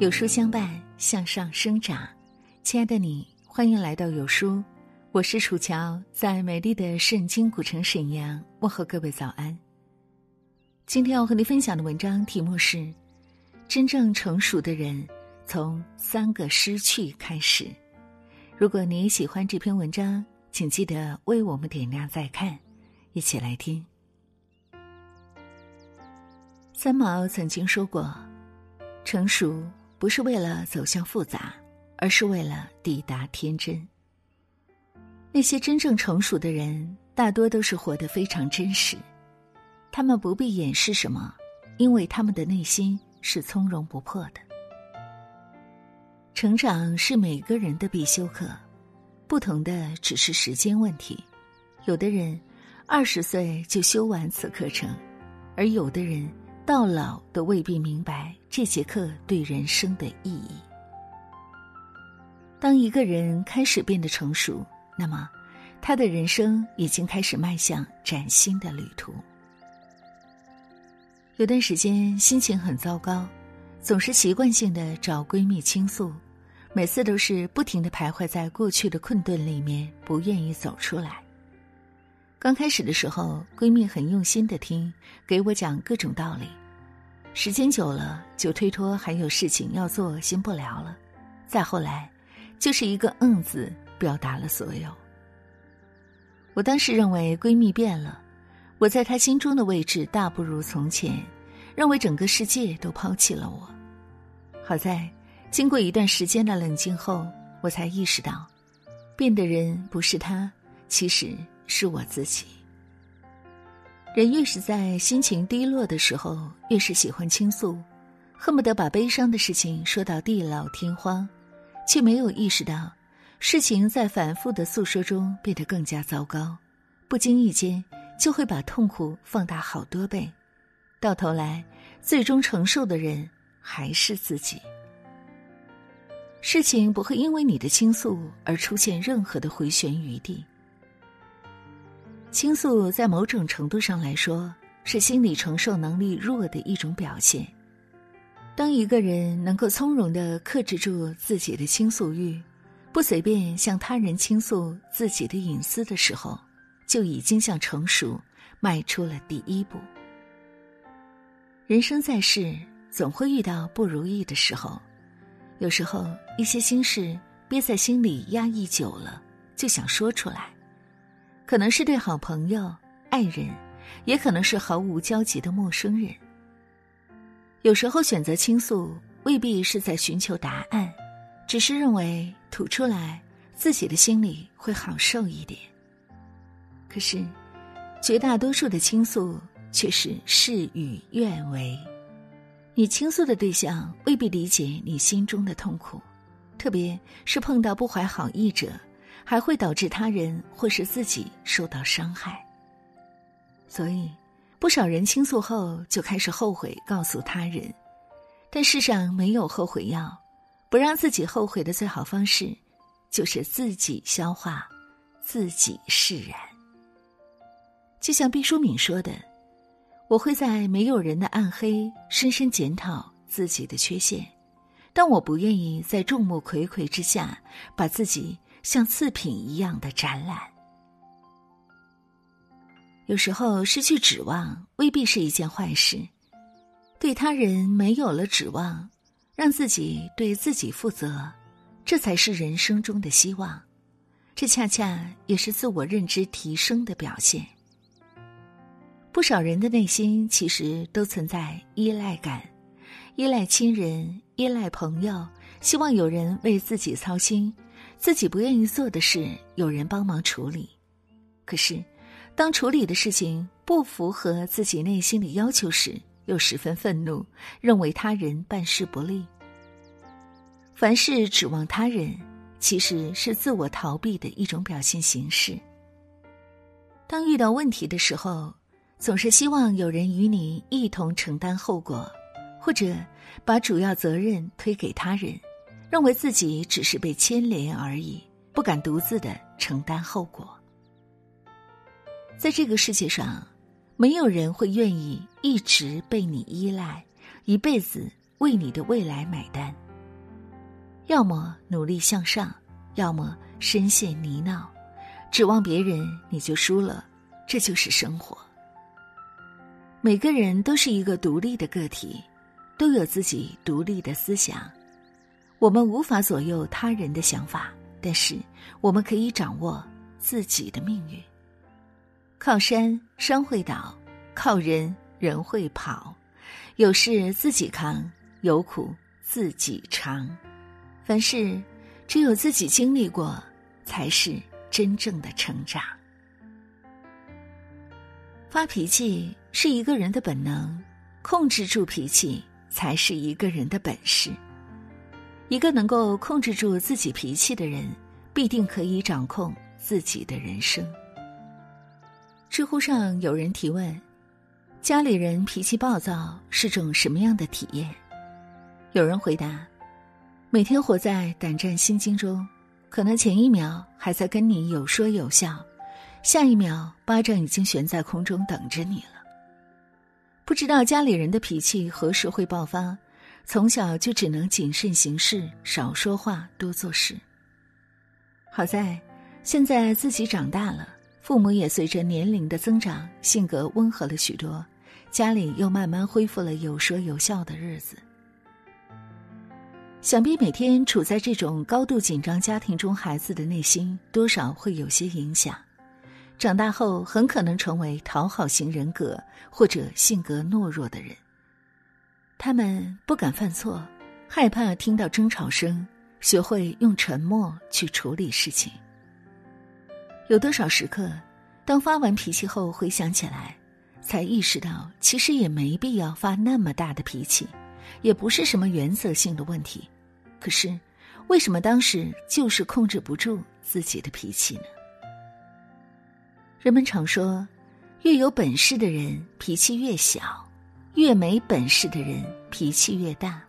有书相伴，向上生长。亲爱的你，欢迎来到有书，我是楚乔，在美丽的圣经古城沈阳问候各位早安。今天要和你分享的文章题目是：真正成熟的人从三个失去开始。如果你喜欢这篇文章，请记得为我们点亮再看，一起来听。三毛曾经说过：“成熟。”不是为了走向复杂，而是为了抵达天真。那些真正成熟的人，大多都是活得非常真实，他们不必掩饰什么，因为他们的内心是从容不迫的。成长是每个人的必修课，不同的只是时间问题。有的人二十岁就修完此课程，而有的人。到老都未必明白这节课对人生的意义。当一个人开始变得成熟，那么他的人生已经开始迈向崭新的旅途。有段时间心情很糟糕，总是习惯性的找闺蜜倾诉，每次都是不停的徘徊在过去的困顿里面，不愿意走出来。刚开始的时候，闺蜜很用心的听，给我讲各种道理。时间久了，就推脱还有事情要做，先不聊了。再后来，就是一个“嗯”字，表达了所有。我当时认为闺蜜变了，我在她心中的位置大不如从前，认为整个世界都抛弃了我。好在，经过一段时间的冷静后，我才意识到，变的人不是她，其实。是我自己。人越是在心情低落的时候，越是喜欢倾诉，恨不得把悲伤的事情说到地老天荒，却没有意识到，事情在反复的诉说中变得更加糟糕，不经意间就会把痛苦放大好多倍，到头来，最终承受的人还是自己。事情不会因为你的倾诉而出现任何的回旋余地。倾诉在某种程度上来说，是心理承受能力弱的一种表现。当一个人能够从容的克制住自己的倾诉欲，不随便向他人倾诉自己的隐私的时候，就已经向成熟迈出了第一步。人生在世，总会遇到不如意的时候，有时候一些心事憋在心里压抑久了，就想说出来。可能是对好朋友、爱人，也可能是毫无交集的陌生人。有时候选择倾诉，未必是在寻求答案，只是认为吐出来，自己的心里会好受一点。可是，绝大多数的倾诉却是事与愿违。你倾诉的对象未必理解你心中的痛苦，特别是碰到不怀好意者。还会导致他人或是自己受到伤害，所以不少人倾诉后就开始后悔，告诉他人。但世上没有后悔药，不让自己后悔的最好方式，就是自己消化，自己释然。就像毕淑敏说的：“我会在没有人的暗黑深深检讨自己的缺陷，但我不愿意在众目睽睽之下把自己。”像次品一样的展览，有时候失去指望未必是一件坏事。对他人没有了指望，让自己对自己负责，这才是人生中的希望。这恰恰也是自我认知提升的表现。不少人的内心其实都存在依赖感，依赖亲人，依赖朋友，希望有人为自己操心。自己不愿意做的事，有人帮忙处理；可是，当处理的事情不符合自己内心的要求时，又十分愤怒，认为他人办事不力。凡事指望他人，其实是自我逃避的一种表现形式。当遇到问题的时候，总是希望有人与你一同承担后果，或者把主要责任推给他人。认为自己只是被牵连而已，不敢独自的承担后果。在这个世界上，没有人会愿意一直被你依赖，一辈子为你的未来买单。要么努力向上，要么深陷泥淖。指望别人，你就输了。这就是生活。每个人都是一个独立的个体，都有自己独立的思想。我们无法左右他人的想法，但是我们可以掌握自己的命运。靠山山会倒，靠人人会跑。有事自己扛，有苦自己尝。凡事只有自己经历过，才是真正的成长。发脾气是一个人的本能，控制住脾气才是一个人的本事。一个能够控制住自己脾气的人，必定可以掌控自己的人生。知乎上有人提问：家里人脾气暴躁是种什么样的体验？有人回答：每天活在胆战心惊中，可能前一秒还在跟你有说有笑。下一秒，巴掌已经悬在空中等着你了。不知道家里人的脾气何时会爆发，从小就只能谨慎行事，少说话，多做事。好在现在自己长大了，父母也随着年龄的增长，性格温和了许多，家里又慢慢恢复了有说有笑的日子。想必每天处在这种高度紧张家庭中，孩子的内心多少会有些影响。长大后很可能成为讨好型人格或者性格懦弱的人。他们不敢犯错，害怕听到争吵声，学会用沉默去处理事情。有多少时刻，当发完脾气后回想起来，才意识到其实也没必要发那么大的脾气，也不是什么原则性的问题。可是，为什么当时就是控制不住自己的脾气呢？人们常说，越有本事的人脾气越小，越没本事的人脾气越大。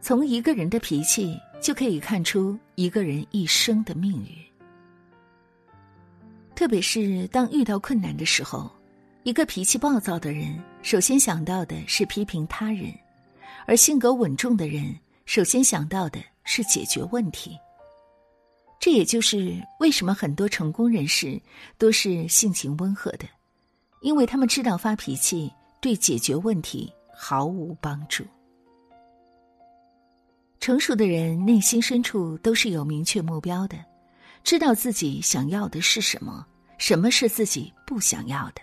从一个人的脾气就可以看出一个人一生的命运。特别是当遇到困难的时候，一个脾气暴躁的人首先想到的是批评他人，而性格稳重的人首先想到的是解决问题。这也就是为什么很多成功人士都是性情温和的，因为他们知道发脾气对解决问题毫无帮助。成熟的人内心深处都是有明确目标的，知道自己想要的是什么，什么是自己不想要的，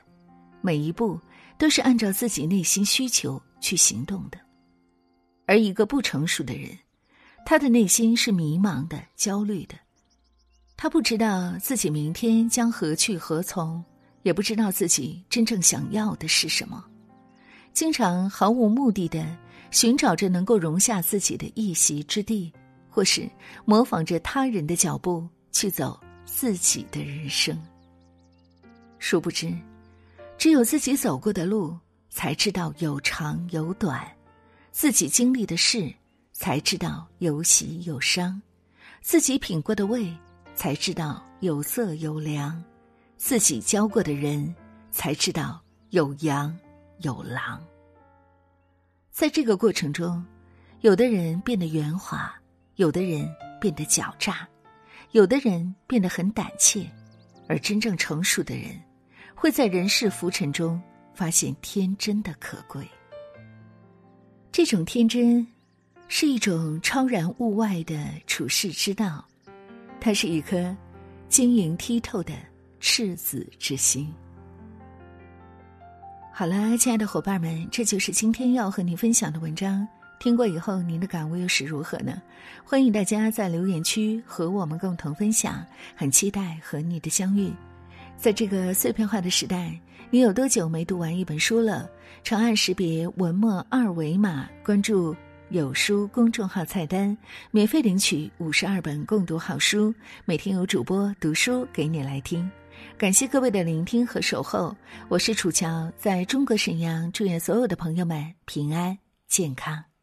每一步都是按照自己内心需求去行动的。而一个不成熟的人，他的内心是迷茫的、焦虑的。他不知道自己明天将何去何从，也不知道自己真正想要的是什么，经常毫无目的的寻找着能够容下自己的一席之地，或是模仿着他人的脚步去走自己的人生。殊不知，只有自己走过的路，才知道有长有短；自己经历的事，才知道有喜有伤；自己品过的味。才知道有色有凉，自己教过的人才知道有阳有狼。在这个过程中，有的人变得圆滑，有的人变得狡诈，有的人变得很胆怯，而真正成熟的人，会在人世浮沉中发现天真的可贵。这种天真，是一种超然物外的处世之道。它是一颗晶莹剔透的赤子之心。好了，亲爱的伙伴们，这就是今天要和您分享的文章。听过以后，您的感悟又是如何呢？欢迎大家在留言区和我们共同分享。很期待和你的相遇。在这个碎片化的时代，你有多久没读完一本书了？长按识别文末二维码，关注。有书公众号菜单，免费领取五十二本共读好书，每天有主播读书给你来听。感谢各位的聆听和守候，我是楚乔，在中国沈阳，祝愿所有的朋友们平安健康。